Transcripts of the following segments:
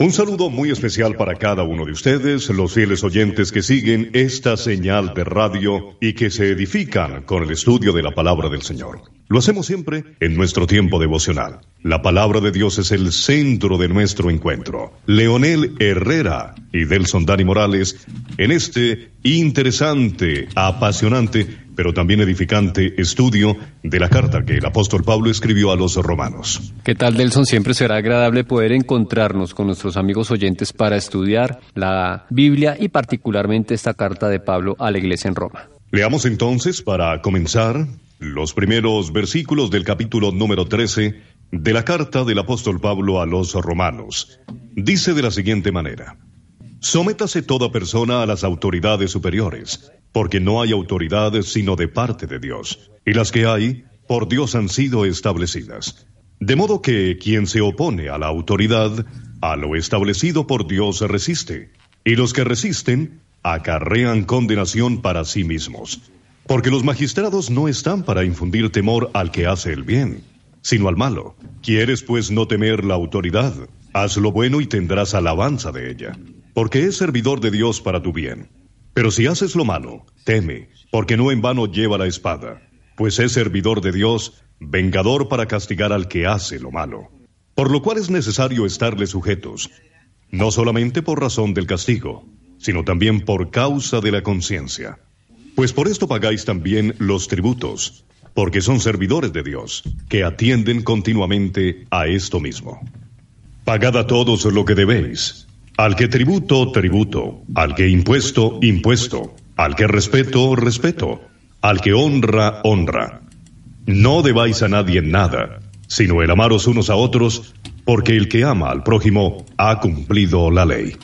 Un saludo muy especial para cada uno de ustedes, los fieles oyentes que siguen esta señal de radio y que se edifican con el estudio de la palabra del Señor. Lo hacemos siempre en nuestro tiempo devocional. La palabra de Dios es el centro de nuestro encuentro. Leonel Herrera y Delson Dani Morales en este interesante, apasionante, pero también edificante estudio de la carta que el apóstol Pablo escribió a los romanos. ¿Qué tal, Delson? Siempre será agradable poder encontrarnos con nuestros amigos oyentes para estudiar la Biblia y particularmente esta carta de Pablo a la iglesia en Roma. Leamos entonces, para comenzar, los primeros versículos del capítulo número 13 de la carta del apóstol Pablo a los romanos. Dice de la siguiente manera. Sométase toda persona a las autoridades superiores, porque no hay autoridad sino de parte de Dios, y las que hay, por Dios han sido establecidas. De modo que quien se opone a la autoridad, a lo establecido por Dios resiste, y los que resisten acarrean condenación para sí mismos. Porque los magistrados no están para infundir temor al que hace el bien, sino al malo. ¿Quieres pues no temer la autoridad? Haz lo bueno y tendrás alabanza de ella porque es servidor de Dios para tu bien. Pero si haces lo malo, teme, porque no en vano lleva la espada, pues es servidor de Dios, vengador para castigar al que hace lo malo. Por lo cual es necesario estarle sujetos, no solamente por razón del castigo, sino también por causa de la conciencia. Pues por esto pagáis también los tributos, porque son servidores de Dios, que atienden continuamente a esto mismo. Pagad a todos lo que debéis al que tributo, tributo. Al que impuesto, impuesto. Al que respeto, respeto. Al que honra, honra. No debáis a nadie nada, sino el amaros unos a otros, porque el que ama al prójimo ha cumplido la ley.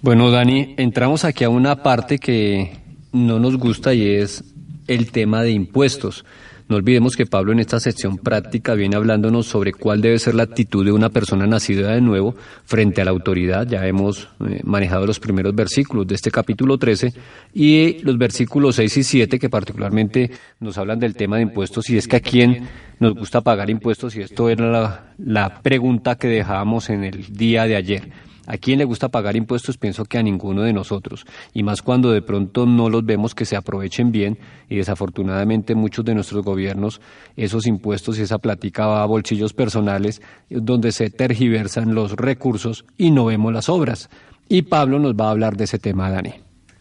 Bueno, Dani, entramos aquí a una parte que no nos gusta y es el tema de impuestos. No olvidemos que Pablo en esta sección práctica viene hablándonos sobre cuál debe ser la actitud de una persona nacida de nuevo frente a la autoridad. Ya hemos eh, manejado los primeros versículos de este capítulo 13 y los versículos 6 y 7 que particularmente nos hablan del tema de impuestos y es que a quién nos gusta pagar impuestos y esto era la, la pregunta que dejábamos en el día de ayer. ¿A quién le gusta pagar impuestos? Pienso que a ninguno de nosotros. Y más cuando de pronto no los vemos que se aprovechen bien y desafortunadamente muchos de nuestros gobiernos esos impuestos y esa plática va a bolsillos personales donde se tergiversan los recursos y no vemos las obras. Y Pablo nos va a hablar de ese tema, Dani.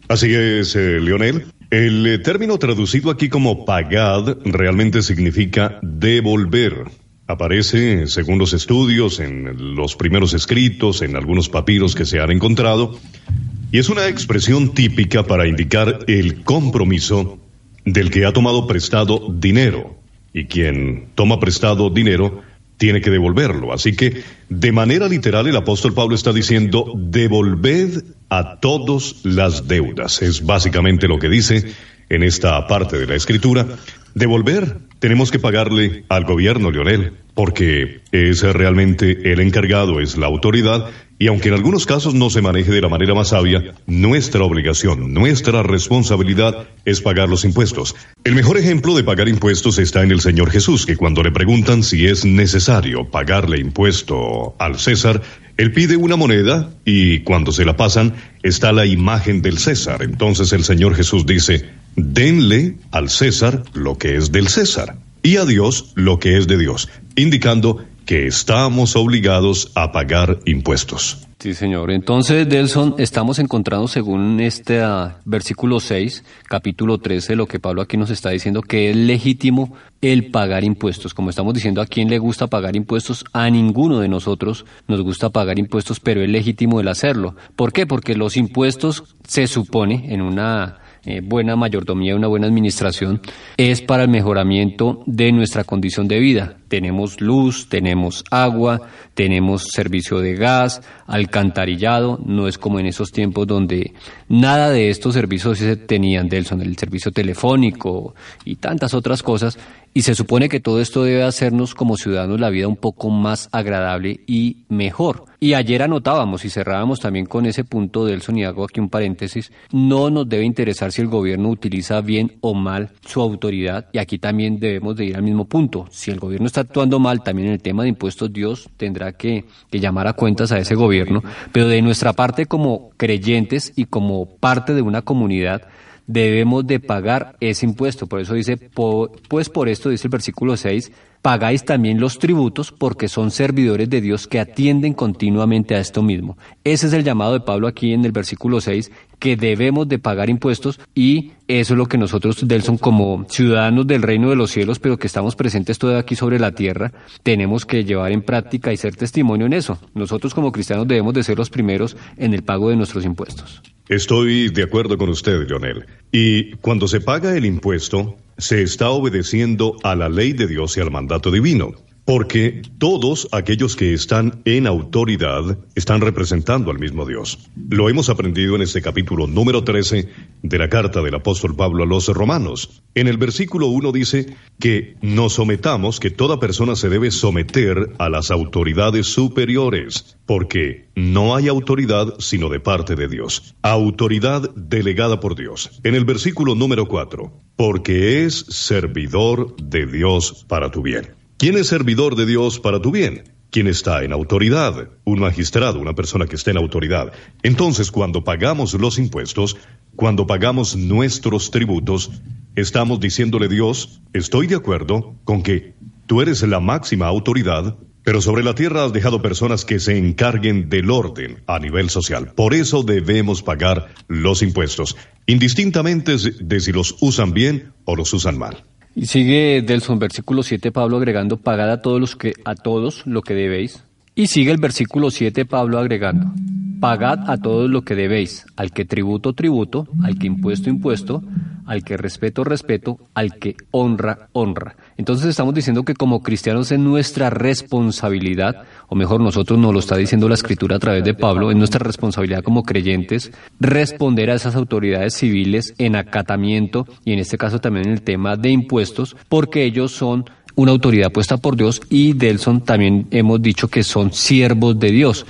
Así es, eh, Leonel. El eh, término traducido aquí como pagad realmente significa devolver. Aparece, según los estudios, en los primeros escritos, en algunos papiros que se han encontrado, y es una expresión típica para indicar el compromiso del que ha tomado prestado dinero, y quien toma prestado dinero tiene que devolverlo. Así que, de manera literal, el apóstol Pablo está diciendo, devolved a todos las deudas. Es básicamente lo que dice en esta parte de la escritura. Devolver, tenemos que pagarle al gobierno, Leonel, porque es realmente el encargado, es la autoridad, y aunque en algunos casos no se maneje de la manera más sabia, nuestra obligación, nuestra responsabilidad es pagar los impuestos. El mejor ejemplo de pagar impuestos está en el Señor Jesús, que cuando le preguntan si es necesario pagarle impuesto al César, él pide una moneda y cuando se la pasan está la imagen del César. Entonces el Señor Jesús dice, denle al César lo que es del César y a Dios lo que es de Dios, indicando que estamos obligados a pagar impuestos. Sí, señor. Entonces, Delson, estamos encontrando según este ah, versículo 6, capítulo 13, lo que Pablo aquí nos está diciendo, que es legítimo el pagar impuestos. Como estamos diciendo, ¿a quién le gusta pagar impuestos? A ninguno de nosotros nos gusta pagar impuestos, pero es legítimo el hacerlo. ¿Por qué? Porque los impuestos se supone en una eh, buena mayordomía, una buena administración, es para el mejoramiento de nuestra condición de vida. Tenemos luz, tenemos agua, tenemos servicio de gas, alcantarillado, no es como en esos tiempos donde nada de estos servicios se tenían, Delson, el servicio telefónico y tantas otras cosas, Y se supone que todo esto debe hacernos como ciudadanos la vida un poco más agradable y mejor. Y ayer anotábamos y cerrábamos también con ese punto del y hago aquí un paréntesis, no nos debe interesar si el gobierno utiliza bien o mal su autoridad y aquí también debemos de ir al mismo punto. Si el gobierno está actuando mal también en el tema de impuestos, Dios tendrá que, que llamar a cuentas a ese gobierno, pero de nuestra parte como creyentes y como parte de una comunidad, debemos de pagar ese impuesto. Por eso dice, pues por esto dice el versículo 6, pagáis también los tributos porque son servidores de Dios que atienden continuamente a esto mismo. Ese es el llamado de Pablo aquí en el versículo 6, que debemos de pagar impuestos y eso es lo que nosotros, Delson, como ciudadanos del reino de los cielos, pero que estamos presentes todavía aquí sobre la tierra, tenemos que llevar en práctica y ser testimonio en eso. Nosotros como cristianos debemos de ser los primeros en el pago de nuestros impuestos. Estoy de acuerdo con usted, Leonel. Y cuando se paga el impuesto, se está obedeciendo a la ley de Dios y al mandato divino. Porque todos aquellos que están en autoridad están representando al mismo Dios. Lo hemos aprendido en este capítulo número 13 de la carta del apóstol Pablo a los romanos. En el versículo 1 dice que nos sometamos, que toda persona se debe someter a las autoridades superiores, porque no hay autoridad sino de parte de Dios. Autoridad delegada por Dios. En el versículo número 4, porque es servidor de Dios para tu bien. ¿Quién es servidor de Dios para tu bien? ¿Quién está en autoridad? Un magistrado, una persona que está en autoridad. Entonces, cuando pagamos los impuestos, cuando pagamos nuestros tributos, estamos diciéndole Dios, estoy de acuerdo con que tú eres la máxima autoridad, pero sobre la tierra has dejado personas que se encarguen del orden a nivel social. Por eso debemos pagar los impuestos, indistintamente de si los usan bien o los usan mal. Y sigue Delson, versículo 7, Pablo agregando, pagad a todos, los que, a todos lo que debéis. Y sigue el versículo 7, Pablo agregando, pagad a todos lo que debéis, al que tributo, tributo, al que impuesto, impuesto, al que respeto, respeto, al que honra, honra. Entonces estamos diciendo que como cristianos es nuestra responsabilidad, o mejor nosotros nos lo está diciendo la escritura a través de Pablo, es nuestra responsabilidad como creyentes responder a esas autoridades civiles en acatamiento y en este caso también en el tema de impuestos, porque ellos son una autoridad puesta por Dios y Delson también hemos dicho que son siervos de Dios.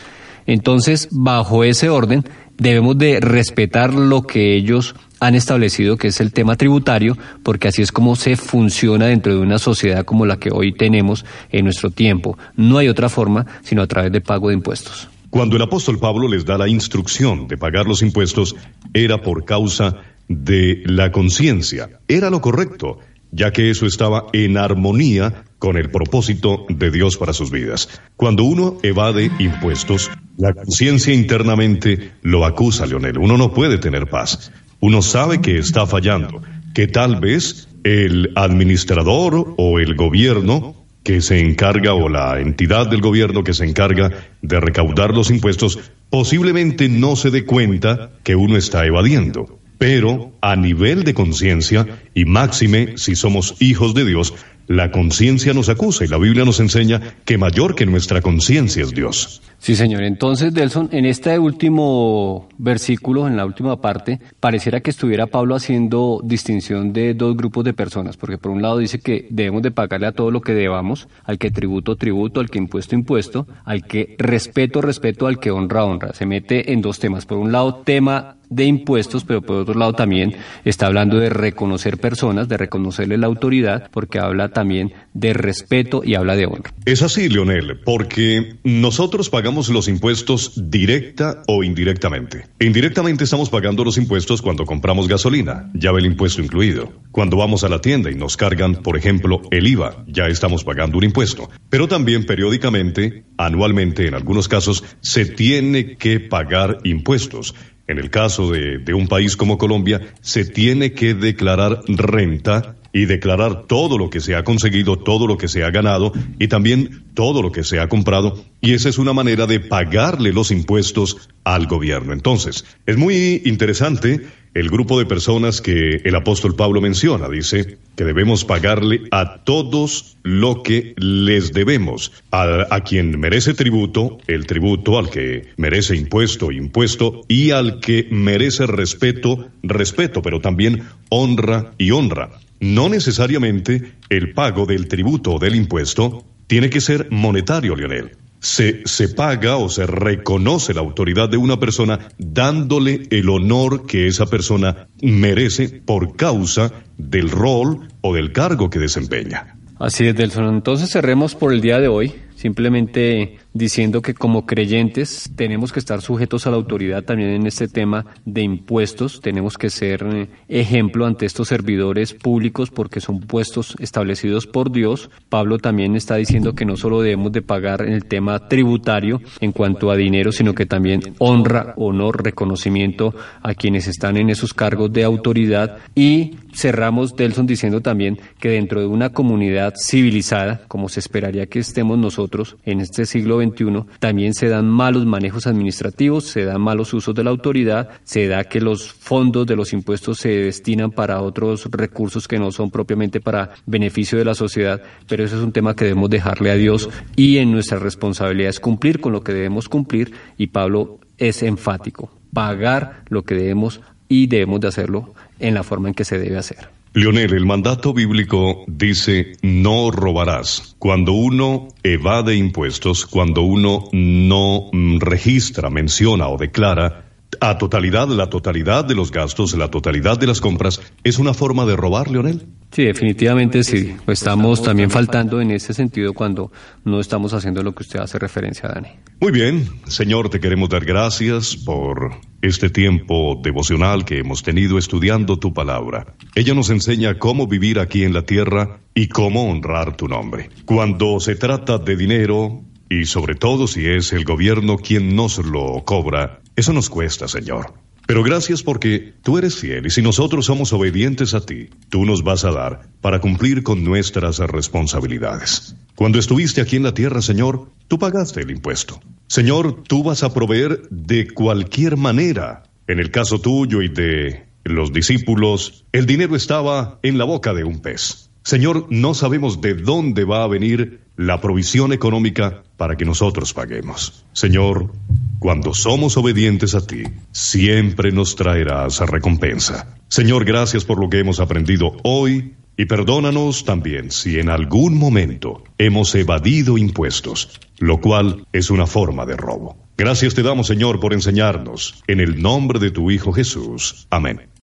Entonces, bajo ese orden, debemos de respetar lo que ellos han establecido que es el tema tributario, porque así es como se funciona dentro de una sociedad como la que hoy tenemos en nuestro tiempo. No hay otra forma sino a través de pago de impuestos. Cuando el apóstol Pablo les da la instrucción de pagar los impuestos, era por causa de la conciencia. Era lo correcto, ya que eso estaba en armonía con el propósito de Dios para sus vidas. Cuando uno evade impuestos, la conciencia internamente lo acusa, Leonel. Uno no puede tener paz. Uno sabe que está fallando, que tal vez el administrador o el gobierno que se encarga o la entidad del gobierno que se encarga de recaudar los impuestos posiblemente no se dé cuenta que uno está evadiendo. Pero a nivel de conciencia, y máxime si somos hijos de Dios, la conciencia nos acusa y la Biblia nos enseña que mayor que nuestra conciencia es Dios. Sí, señor. Entonces, Delson, en este último versículo, en la última parte, pareciera que estuviera Pablo haciendo distinción de dos grupos de personas, porque por un lado dice que debemos de pagarle a todo lo que debamos, al que tributo, tributo, al que impuesto, impuesto, al que respeto, respeto, al que honra, honra. Se mete en dos temas. Por un lado, tema de impuestos, pero por otro lado también está hablando de reconocer personas, de reconocerle la autoridad, porque habla también de respeto y habla de honra. Es así, Leonel, porque nosotros pagamos los impuestos directa o indirectamente. Indirectamente estamos pagando los impuestos cuando compramos gasolina, ya ve el impuesto incluido. Cuando vamos a la tienda y nos cargan, por ejemplo, el IVA, ya estamos pagando un impuesto. Pero también periódicamente, anualmente en algunos casos, se tiene que pagar impuestos. En el caso de, de, un país como Colombia, se tiene que declarar renta y declarar todo lo que se ha conseguido, todo lo que se ha ganado y también todo lo que se ha comprado. Y esa es una manera de pagarle los impuestos al gobierno. Entonces, es muy interesante el grupo de personas que el apóstol Pablo menciona. Dice que debemos pagarle a todos lo que les debemos. A, quien merece tributo, el tributo, al que merece impuesto, impuesto, y al que merece respeto, respeto, pero también honra y honra. No necesariamente el pago del tributo o del impuesto tiene que ser monetario, Lionel. Se, se, paga o se reconoce la autoridad de una persona dándole el honor que esa persona merece por causa del rol o del cargo que desempeña. Así es, Delson. Entonces cerremos por el día de hoy simplemente diciendo que como creyentes tenemos que estar sujetos a la autoridad también en este tema de impuestos, tenemos que ser eh, ejemplo ante estos servidores públicos porque son puestos establecidos por Dios. Pablo también está diciendo que no solo debemos de pagar en el tema tributario en cuanto a dinero, sino que también honra, honor, reconocimiento a quienes están en esos cargos de autoridad y cerramos Delson diciendo también que dentro de una comunidad civilizada, como se esperaría que estemos nosotros, en este siglo XXI, también se dan malos manejos administrativos, se dan malos usos de la autoridad, se da que los fondos de los impuestos se destinan para otros recursos que no son propiamente para beneficio de la sociedad, pero eso es un tema que debemos dejarle a Dios y en nuestra responsabilidad es cumplir con lo que debemos cumplir y Pablo es enfático, pagar lo que debemos y debemos de hacerlo en la forma en que se debe hacer. Leonel, el mandato bíblico dice no robarás. Cuando uno evade impuestos, cuando uno no mm, registra, menciona o declara a totalidad, la totalidad de los gastos, la totalidad de las compras, ¿es una forma de robar, Leonel? Sí, definitivamente sí. Estamos también faltando en ese sentido cuando no estamos haciendo lo que usted hace referencia, Dani. Muy bien, Señor, te queremos dar gracias por este tiempo devocional que hemos tenido estudiando tu palabra. Ella nos enseña cómo vivir aquí en la tierra y cómo honrar tu nombre. Cuando se trata de dinero, y sobre todo si es el gobierno quien nos lo cobra, eso nos cuesta, Señor. Pero gracias porque tú eres fiel y si nosotros somos obedientes a ti, tú nos vas a dar para cumplir con nuestras responsabilidades. Cuando estuviste aquí en la tierra, Señor, tú pagaste el impuesto. Señor, tú vas a proveer de cualquier manera. En el caso tuyo y de los discípulos, el dinero estaba en la boca de un pez. Señor, no sabemos de dónde va a venir la provisión económica para que nosotros paguemos. Señor, cuando somos obedientes a ti, siempre nos traerás recompensa. Señor, gracias por lo que hemos aprendido hoy y perdónanos también si en algún momento hemos evadido impuestos, lo cual es una forma de robo. Gracias te damos, Señor, por enseñarnos. En el nombre de tu Hijo Jesús. Amén.